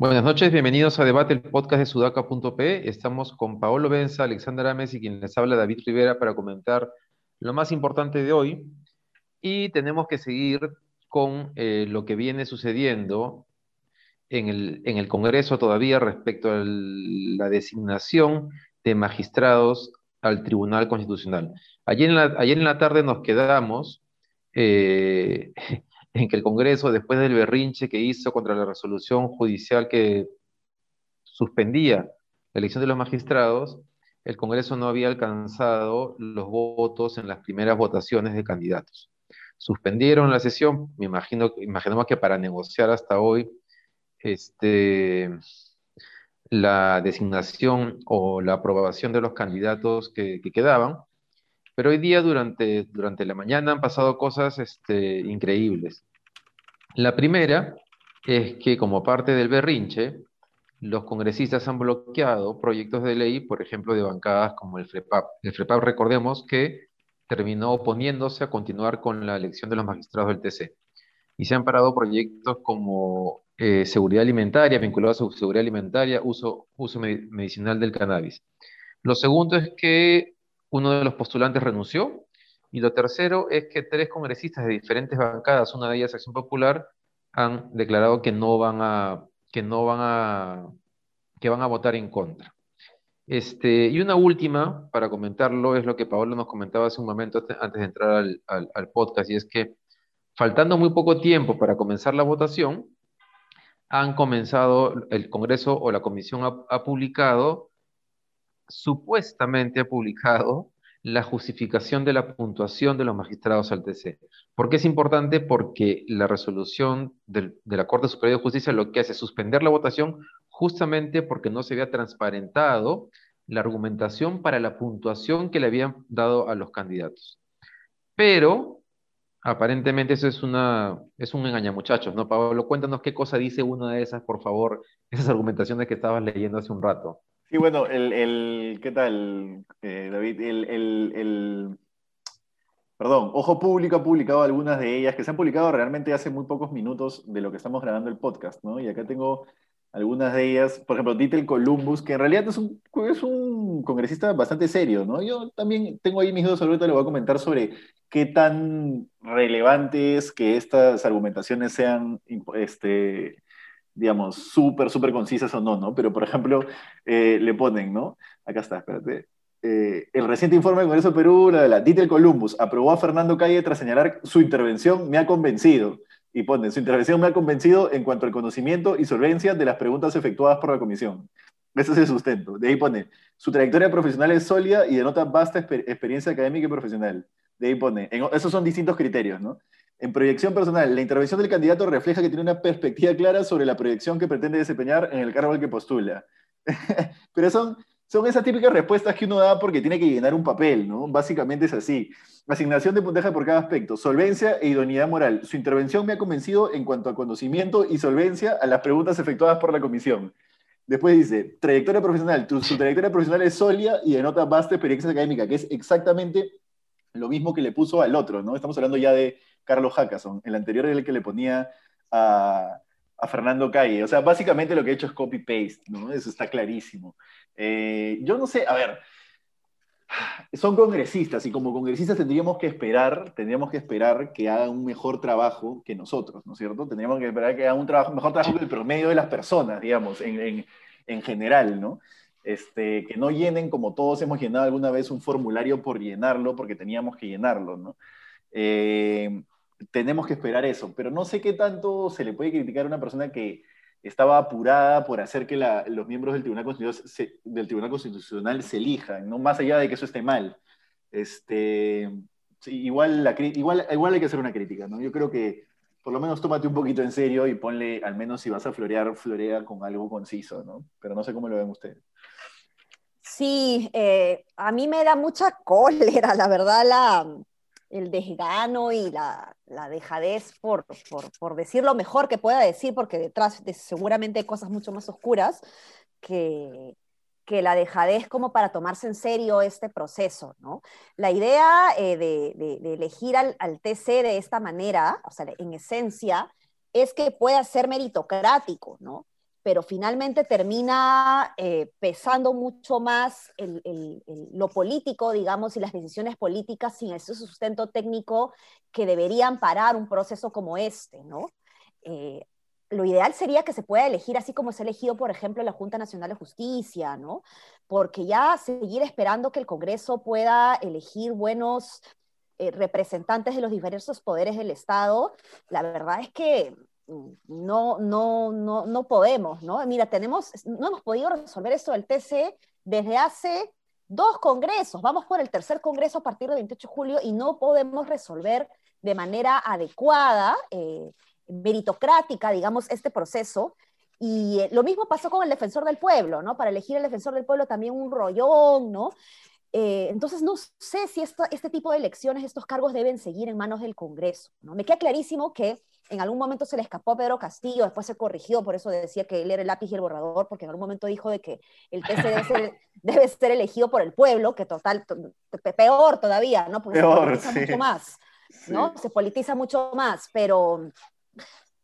Buenas noches, bienvenidos a Debate, el podcast de sudaca.p. Estamos con Paolo Benza, Alexander Ames y quien les habla David Rivera para comentar lo más importante de hoy. Y tenemos que seguir con eh, lo que viene sucediendo en el, en el Congreso todavía respecto a la designación de magistrados al Tribunal Constitucional. Ayer en la, ayer en la tarde nos quedamos eh, en que el Congreso, después del berrinche que hizo contra la resolución judicial que suspendía la elección de los magistrados, el Congreso no había alcanzado los votos en las primeras votaciones de candidatos. Suspendieron la sesión, me imagino, imaginamos que para negociar hasta hoy este, la designación o la aprobación de los candidatos que, que quedaban, pero hoy día, durante, durante la mañana, han pasado cosas este, increíbles. La primera es que, como parte del berrinche, los congresistas han bloqueado proyectos de ley, por ejemplo, de bancadas como el FREPAP. El FREPAP, recordemos que terminó oponiéndose a continuar con la elección de los magistrados del TC. Y se han parado proyectos como eh, seguridad alimentaria, vinculados a seguridad alimentaria, uso, uso medicinal del cannabis. Lo segundo es que uno de los postulantes renunció. Y lo tercero es que tres congresistas de diferentes bancadas, una de ellas Acción Popular, han declarado que no van a, que no van a, que van a votar en contra. Este, y una última, para comentarlo, es lo que Paolo nos comentaba hace un momento antes de entrar al, al, podcast, y es que faltando muy poco tiempo para comenzar la votación, han comenzado, el Congreso o la Comisión ha publicado supuestamente ha publicado la justificación de la puntuación de los magistrados al TC. ¿Por qué es importante? Porque la resolución de la Corte Superior de Justicia lo que hace es suspender la votación justamente porque no se había transparentado la argumentación para la puntuación que le habían dado a los candidatos. Pero aparentemente eso es, una, es un engañamuchachos, ¿no, Pablo? Cuéntanos qué cosa dice una de esas, por favor, esas argumentaciones que estabas leyendo hace un rato. Sí, bueno, el, el ¿qué tal, eh, David? El, el, perdón, Ojo Público ha publicado algunas de ellas que se han publicado realmente hace muy pocos minutos de lo que estamos grabando el podcast, ¿no? Y acá tengo algunas de ellas, por ejemplo, Dieter Columbus, que en realidad es un, es un congresista bastante serio, ¿no? Yo también tengo ahí mis dudas, ahorita le voy a comentar sobre qué tan relevante es que estas argumentaciones sean este, digamos, súper, súper concisas o no, ¿no? Pero, por ejemplo, eh, le ponen, ¿no? Acá está, espérate. Eh, el reciente informe del Congreso de Perú, la de la Dieter Columbus, aprobó a Fernando Calle tras señalar su intervención me ha convencido. Y pone, su intervención me ha convencido en cuanto al conocimiento y solvencia de las preguntas efectuadas por la comisión. Ese es el sustento. De ahí pone, su trayectoria profesional es sólida y denota vasta experiencia académica y profesional. De ahí pone, esos son distintos criterios, ¿no? En proyección personal, la intervención del candidato refleja que tiene una perspectiva clara sobre la proyección que pretende desempeñar en el cargo al que postula. Pero son, son esas típicas respuestas que uno da porque tiene que llenar un papel, ¿no? Básicamente es así. Asignación de puntaje por cada aspecto, solvencia e idoneidad moral. Su intervención me ha convencido en cuanto a conocimiento y solvencia a las preguntas efectuadas por la comisión. Después dice, trayectoria profesional. su trayectoria profesional es sólida y denota vasta experiencia académica, que es exactamente lo mismo que le puso al otro, ¿no? Estamos hablando ya de Carlos Hackason. El anterior era el que le ponía a, Fernando Calle. O sea, básicamente lo que he hecho es copy-paste, ¿no? Eso está clarísimo. Eh, yo no sé, a ver, son congresistas y como congresistas tendríamos que esperar, tendríamos que esperar que hagan un mejor trabajo que nosotros, ¿no es cierto? Tendríamos que esperar que hagan un trabajo, mejor trabajo que el promedio de las personas, digamos, en, en general, ¿no? Este, que no llenen como todos hemos llenado alguna vez un formulario por llenarlo, porque teníamos que llenarlo, ¿no? Eh, tenemos que esperar eso, pero no sé qué tanto se le puede criticar a una persona que estaba apurada por hacer que los miembros del Tribunal, Constitucional se, del Tribunal Constitucional se elijan, ¿no? más allá de que eso esté mal. Este, igual, la, igual, igual hay que hacer una crítica, ¿no? Yo creo que por lo menos tómate un poquito en serio y ponle, al menos si vas a florear, florea con algo conciso, ¿no? Pero no sé cómo lo ven ustedes. Sí, eh, a mí me da mucha cólera, la verdad, la, el desgano y la, dejadez por, por, decir lo mejor que pueda decir, porque detrás de seguramente hay cosas mucho más oscuras, que, que la dejadez como para tomarse en serio este proceso, ¿no? La idea eh, de, elegir al, TC de esta manera, o sea, en esencia, es que pueda ser meritocrático, ¿no? Pero finalmente termina eh, pesando mucho más lo político, digamos, y las decisiones políticas sin ese sustento técnico que deberían parar un proceso como este, ¿no? Eh, lo ideal sería que se pueda elegir así como se ha elegido, por ejemplo, la Junta Nacional de Justicia, ¿no? Porque ya seguir esperando que el Congreso pueda elegir buenos eh, representantes de los diversos poderes del Estado, la verdad es que no, no, no, no podemos, ¿no? Mira, tenemos, no hemos podido resolver esto del TC desde hace dos congresos, vamos por el tercer congreso a partir del 28 de julio y no podemos resolver de manera adecuada eh, meritocrática, digamos, este proceso. Y eh, lo mismo pasó con el defensor del pueblo, ¿no? Para elegir el defensor del pueblo también un rollón, ¿no? Eh, entonces, no sé si esto, este tipo de elecciones, estos cargos deben seguir en manos del Congreso. ¿no? Me queda clarísimo que en algún momento se le escapó a Pedro Castillo, después se corrigió, por eso decía que él era el lápiz y el borrador, porque en algún momento dijo de que el TC debe ser, debe ser elegido por el pueblo, que total, peor todavía, ¿no? Porque peor, se politiza mucho más, ¿no? Se politiza mucho más, pero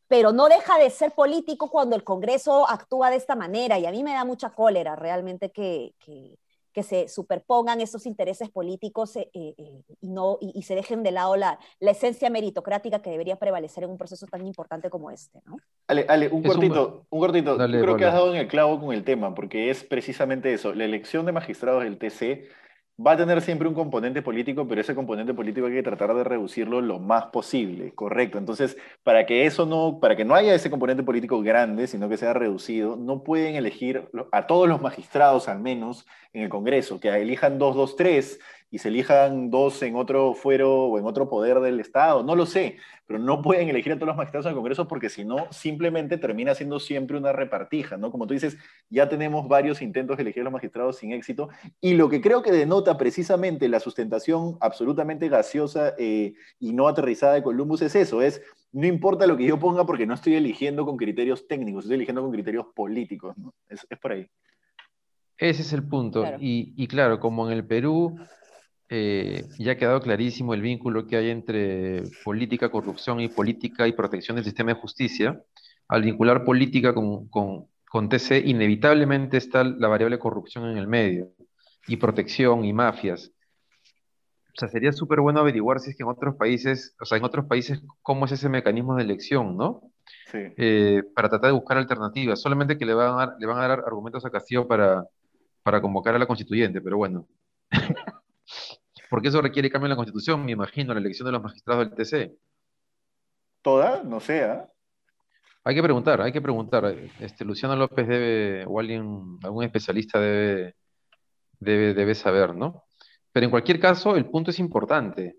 pero no deja de ser político cuando el Congreso actúa de esta manera y a mí me da mucha cólera realmente que, que, se superpongan esos intereses políticos eh, eh, eh, y, no, y, se dejen de lado la, la, esencia meritocrática que debería prevalecer en un proceso tan importante como este. ¿no? Ale, Ale un cortito, un, cortito. creo que has dado en el clavo con el tema, porque es precisamente eso, la elección de magistrados del TC va a tener siempre un componente político, pero ese componente político hay que tratar de reducirlo lo más posible, correcto. Entonces, para que eso no, para que no haya ese componente político grande, sino que sea reducido, no pueden elegir a todos los magistrados al menos en el Congreso, que elijan dos, dos, tres y se elijan dos en otro fuero o en otro poder del Estado, no lo sé, pero no pueden elegir a todos los magistrados en el Congreso porque si no, simplemente termina siendo siempre una repartija, ¿no? Como tú dices, ya tenemos varios intentos de elegir a los magistrados sin éxito y lo que creo que denota precisamente la sustentación absolutamente gaseosa eh, y no aterrizada de Columbus es eso, es no importa lo que yo ponga porque no estoy eligiendo con criterios técnicos, estoy eligiendo con criterios políticos, ¿no? Es, por ahí. Ese es el punto. Y, y, claro, como en el Perú eh, ya ha quedado clarísimo el vínculo que hay entre política, corrupción y política y protección del sistema de justicia. Al vincular política con, con, con TC, inevitablemente está la variable corrupción en el medio, y protección y mafias. O sea, sería súper bueno averiguar si es que en otros países, o sea, en otros países, cómo es ese mecanismo de elección, ¿no? Sí. Eh, para tratar de buscar alternativas. Solamente que le van a, le van a dar argumentos a Castillo para, para convocar a la constituyente, pero bueno. Porque eso requiere cambio en la Constitución, me imagino, la elección de los magistrados del TC. ¿Toda? No sea. Hay que preguntar, hay que preguntar. Este, Luciano López debe, o alguien, algún especialista debe, debe, debe saber, ¿no? Pero en cualquier caso, el punto es importante.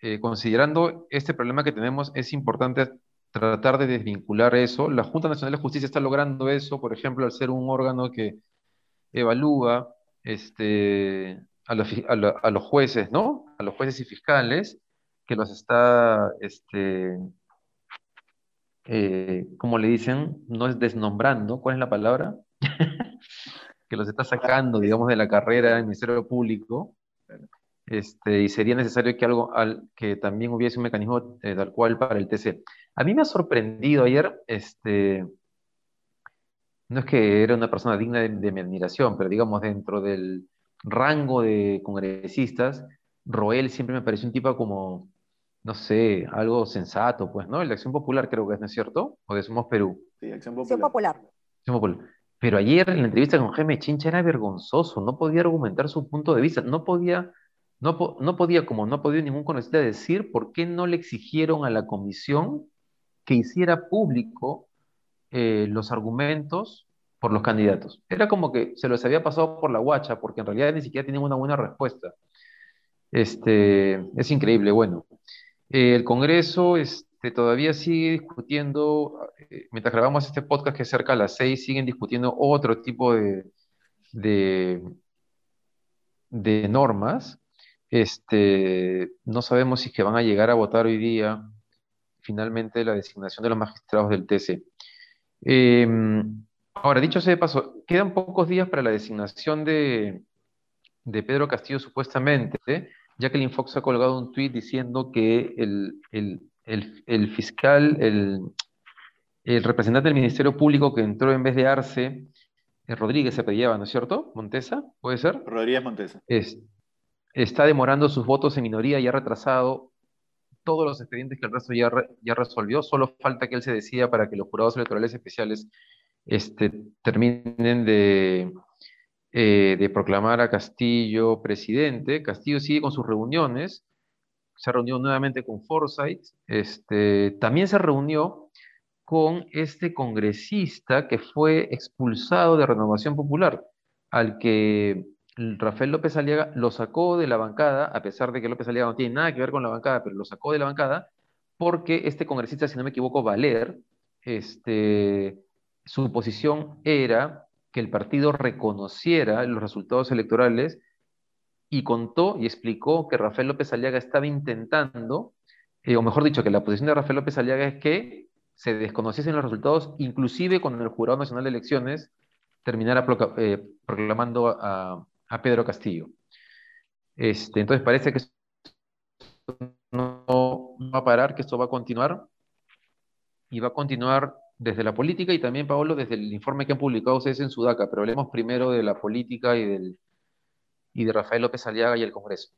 Eh, considerando este problema que tenemos, es importante tratar de desvincular eso. La Junta Nacional de Justicia está logrando eso, por ejemplo, al ser un órgano que evalúa este, a, los jueces, ¿no? A los jueces y fiscales, que los está, este, eh, ¿cómo le dicen? No es desnombrando, ¿cuál es la palabra? que los está sacando, digamos, de la carrera del Ministerio Público, este, y sería necesario que, algo, al, que también hubiese un mecanismo eh, tal cual para el TC. A mí me ha sorprendido ayer, este, no es que era una persona digna de mi admiración, pero digamos, dentro del, rango de congresistas, Roel siempre me pareció un tipo como, no sé, algo sensato, pues, ¿no? El de Acción Popular creo que es, ¿no es cierto? O de Somos Perú. Sí, Acción Popular. Pero ayer en la entrevista con Jaime Chincha era vergonzoso, no podía argumentar su punto de vista, no podía, no, no podía, como no podía ningún congresista decir por qué no le exigieron a la comisión que hiciera público eh, los argumentos por los candidatos. Era como que se los había pasado por la guacha, porque en realidad ni siquiera tienen una buena respuesta. Este, es increíble, bueno. Eh, el Congreso este, todavía sigue discutiendo, eh, mientras grabamos este podcast que es cerca a las seis, siguen discutiendo otro tipo de, de, normas. Este, no sabemos si que van a llegar a votar hoy día finalmente la designación de los magistrados del TC. Em, Ahora, dicho sea de paso, quedan pocos días para la designación de, de Pedro Castillo supuestamente, ya que el Infox ha colgado un tuit diciendo que el, el, el, fiscal, el, el, representante del Ministerio Público que entró en vez de Arce, eh, Rodríguez se apellidaba, ¿no es cierto? Montesa, ¿puede ser? Rodríguez Montesa. Es, está demorando sus votos en minoría y ha retrasado todos los expedientes que el resto ya, ya resolvió, solo falta que él se decida para que los jurados electorales especiales este, terminen de, eh, de proclamar a Castillo presidente. Castillo sigue con sus reuniones, se reunió nuevamente con Forsyth, este, también se reunió con este congresista que fue expulsado de Renovación Popular, al que Rafael López Aliaga lo sacó de la bancada, a pesar de que López Aliaga no tiene nada que ver con la bancada, pero lo sacó de la bancada, porque este congresista, si no me equivoco, Valer, este, su posición era que el partido reconociera los resultados electorales y contó y explicó que Rafael López Aliaga estaba intentando, eh, o mejor dicho, que la posición de Rafael López Aliaga es que se desconociesen los resultados, inclusive cuando el Jurado Nacional de Elecciones terminara eh, proclamando a, Pedro Castillo. Este, entonces parece que esto no va a parar, que esto va a continuar y va a continuar desde la política y también, Paolo, desde el informe que han publicado ustedes en Sudaca, pero hablemos primero de la política y, del, y de Rafael López Aliaga y el Congreso.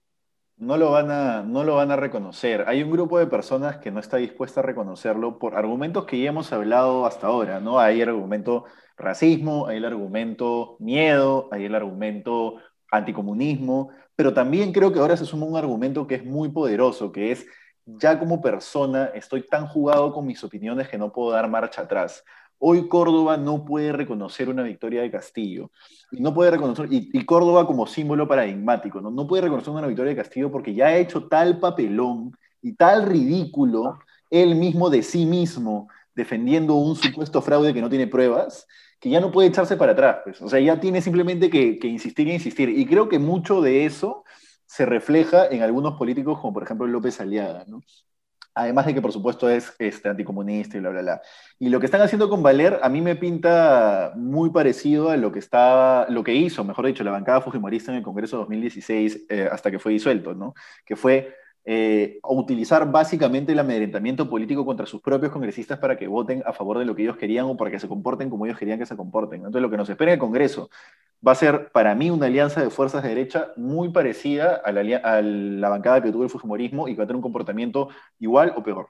No lo, van a, no lo van a reconocer. Hay un grupo de personas que no está dispuesta a reconocerlo por argumentos que ya hemos hablado hasta ahora, ¿no? Hay el argumento racismo, hay el argumento miedo, hay el argumento anticomunismo, pero también creo que ahora se suma un argumento que es muy poderoso, que es ya como persona estoy tan jugado con mis opiniones que no puedo dar marcha atrás. Hoy Córdoba no puede reconocer una victoria de Castillo. Y no puede reconocer, y, Córdoba como símbolo paradigmático, ¿no? no puede reconocer una victoria de Castillo porque ya ha hecho tal papelón y tal ridículo él mismo de sí mismo, defendiendo un supuesto fraude que no tiene pruebas, que ya no puede echarse para atrás. Pues. O sea, ya tiene simplemente que, que insistir e insistir. Y creo que mucho de eso se refleja en algunos políticos como por ejemplo López Aliaga, ¿no? Además de que, por supuesto, es este, anticomunista y bla, bla, bla. Y lo que están haciendo con Valer a mí me pinta muy parecido a lo que, estaba, lo que hizo, mejor dicho, la bancada fujimorista en el Congreso 2016 eh, hasta que fue disuelto, ¿no? Que fue eh, utilizar básicamente el amedrentamiento político contra sus propios congresistas para que voten a favor de lo que ellos querían o para que se comporten como ellos querían que se comporten. Entonces, lo que nos espera en el Congreso va a ser para mí una alianza de fuerzas de derecha muy parecida a la, bancada que tuvo el Fujimorismo y que va a tener un comportamiento igual o peor.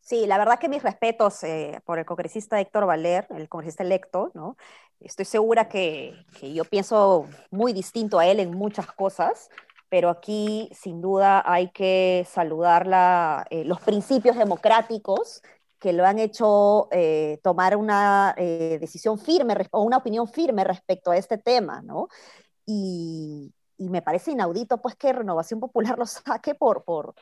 Sí, la verdad que mis respetos eh, por el congresista Héctor Valer, el congresista electo, ¿no? Estoy segura que, yo pienso muy distinto a él en muchas cosas, pero aquí sin duda hay que saludar eh, los principios democráticos que lo han hecho eh, tomar una eh, decisión firme o una opinión firme respecto a este tema, ¿no? Y, me parece inaudito pues que Renovación Popular lo saque por, por,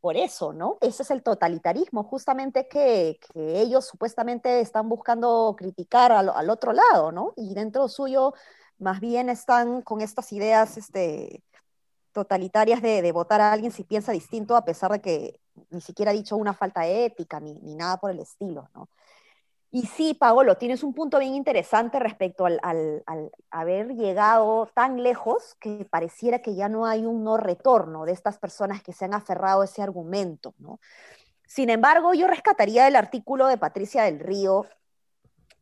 por eso, ¿no? Ese es el totalitarismo, justamente que, que ellos supuestamente están buscando criticar al, al, otro lado, ¿no? Y dentro suyo más bien están con estas ideas este, totalitarias de, de votar a alguien si piensa distinto, a pesar de que ni siquiera ha dicho una falta ética ni, ni nada por el estilo, ¿no? Y sí, Paolo, tienes un punto bien interesante respecto al, al, haber llegado tan lejos que pareciera que ya no hay un no retorno de estas personas que se han aferrado a ese argumento, ¿no? Sin embargo, yo rescataría el artículo de Patricia del Río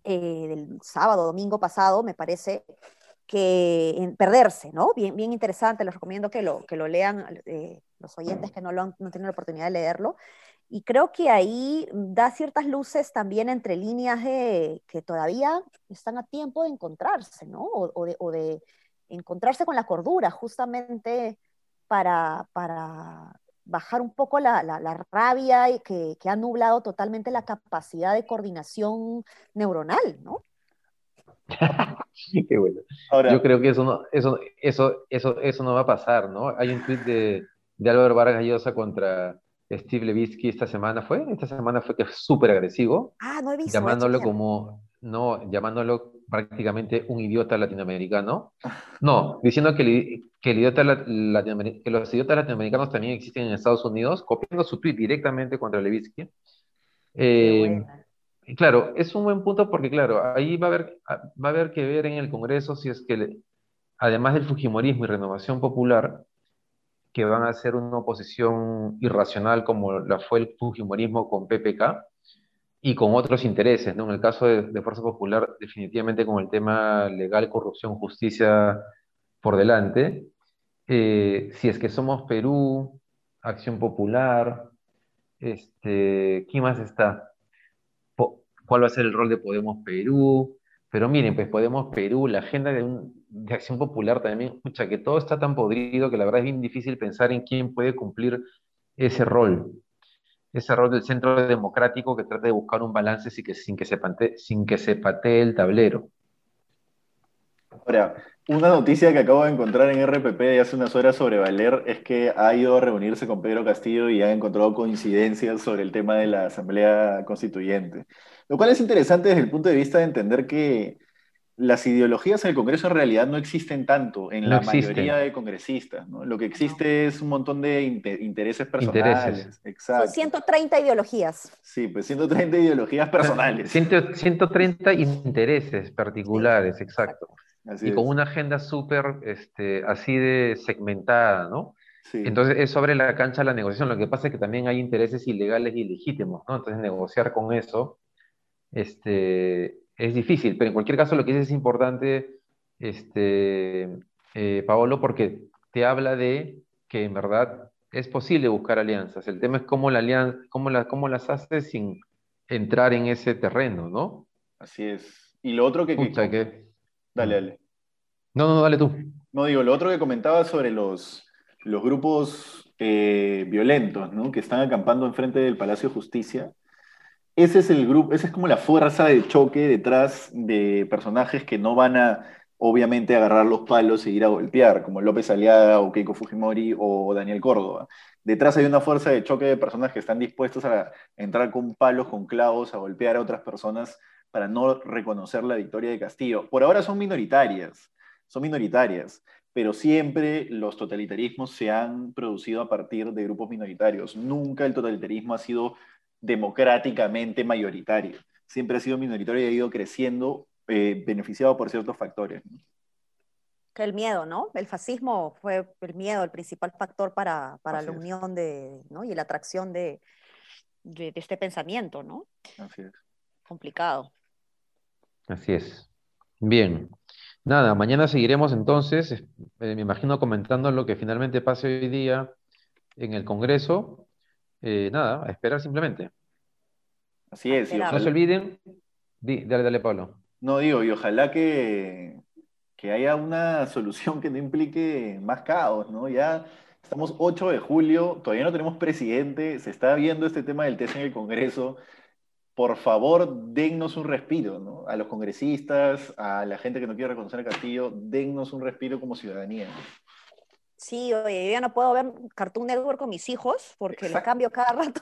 eh, del sábado, domingo pasado, me parece, que perderse, ¿no? Bien, bien interesante, les recomiendo que lo, que lo lean eh, los oyentes que no, lo no tienen la oportunidad de leerlo. Y creo que ahí da ciertas luces también entre líneas de, que todavía están a tiempo de encontrarse, ¿no? O, de, o de, encontrarse con la cordura, justamente para, para bajar un poco la, la, la rabia que, que ha nublado totalmente la capacidad de coordinación neuronal, ¿no? Qué bueno. Yo creo que eso no, eso, eso, eso, eso no va a pasar, ¿no? Hay un tweet de, de Álvaro Vargas Llosa contra Steve Levitsky esta semana, ¿fue? Esta semana fue que fue súper agresivo. Ah, no he visto. Llamándolo como, no, llamándolo prácticamente un idiota latinoamericano. No, diciendo que, el, que, el idiota que los idiotas latinoamericanos también existen en Estados Unidos, copiando su tweet directamente contra Levitsky. Eh, claro, es un buen punto porque, claro, ahí va a haber, va a haber que ver en el Congreso si es que, además del Fujimorismo y Renovación Popular, que van a ser una oposición irracional como la fue el Fujimorismo con PPK, y con otros intereses, ¿no? En el caso de, Fuerza Popular, definitivamente con el tema legal, corrupción, justicia por delante. Eh, si es que somos Perú, Acción Popular, este, ¿quién más está? ¿Cuál va a ser el rol de Podemos Perú? Pero miren, pues Podemos Perú, la agenda de, de Acción Popular también, escucha, que todo está tan podrido que la verdad es bien difícil pensar en quién puede cumplir ese rol ese rol del centro democrático que trata de buscar un balance sin que se patee el tablero. Ahora, una noticia que acabo de encontrar en RPP de hace unas horas sobre Valer es que ha ido a reunirse con Pedro Castillo y ha encontrado coincidencias sobre el tema de la Asamblea Constituyente. Lo cual es interesante desde el punto de vista de entender que las ideologías en el Congreso en realidad no existen tanto en la mayoría de congresistas. ¿no? Lo que existe es un montón de intereses personales. Exacto. Son 130 ideologías. Sí, pues 130 ideologías personales. 130 intereses particulares, exacto. Y con una agenda súper este, así de segmentada, ¿no? Sí. Entonces es sobre la cancha la negociación. Lo que pasa es que también hay intereses ilegales y legítimos, ¿no? Entonces negociar con eso este, es difícil, pero en cualquier caso lo que es, es importante, este, eh, Paolo, porque te habla de que en verdad es posible buscar alianzas. El tema es cómo, la alianza, cómo, la, cómo las haces sin entrar en ese terreno, ¿no? Así es. Y lo otro que... que... Dale, dale. No, no, dale tú. No, digo, lo otro que comentaba sobre los, los grupos eh, violentos, ¿no? Que están acampando enfrente del Palacio de Justicia ese es el grupo, esa es como la fuerza de choque detrás de personajes que no van a, obviamente, agarrar los palos e ir a golpear, como López Aliaga o Keiko Fujimori o Daniel Córdoba. Detrás hay una fuerza de choque de personas que están dispuestos a entrar con palos, con clavos, a golpear a otras personas para no reconocer la victoria de Castillo. Por ahora son minoritarias, son minoritarias, pero siempre los totalitarismos se han producido a partir de grupos minoritarios. Nunca el totalitarismo ha sido democráticamente mayoritario. Siempre ha sido minoritario y ha ido creciendo, eh, beneficiado por ciertos factores. Que el miedo, ¿no? El fascismo fue el miedo el principal factor para, la unión de, ¿no? y la atracción de, este pensamiento, ¿no? Así es. Complicado. Así es. Bien. Nada, mañana seguiremos entonces, eh, me imagino comentando lo que finalmente pase hoy día en el Congreso eh, nada, a esperar simplemente. Así es. no se olviden. dale, dale, Pablo. No digo, y ojalá que, que haya una solución que no implique más caos, ¿no? Ya estamos 8 de julio, todavía no tenemos presidente, se está viendo este tema del test en el Congreso. Por favor, dennos un respiro, ¿no? A los congresistas, a la gente que no quiere reconocer a Castillo, dennos un respiro como ciudadanía. Sí, oye, yo ya no puedo ver Cartoon Network con mis hijos porque les cambio cada rato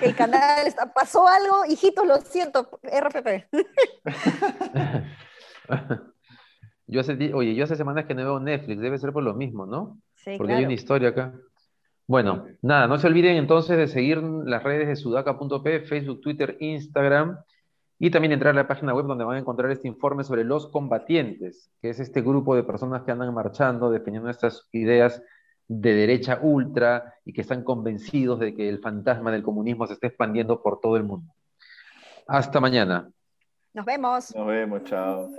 el, canal. pasó algo, hijitos, lo siento, RPP. yo hace, oye, yo hace semanas que no veo Netflix, debe ser por lo mismo, ¿no? Sí, porque hay una historia acá. Bueno, nada, no se olviden entonces de seguir las redes de sudaca.p, Facebook, Twitter, Instagram y también entrar a la página web donde van a encontrar este informe sobre los combatientes, que es este grupo de personas que andan marchando, defendiendo estas ideas de derecha ultra y que están convencidos de que el fantasma del comunismo se está expandiendo por todo el mundo. Hasta mañana. Nos vemos. Nos vemos, chao.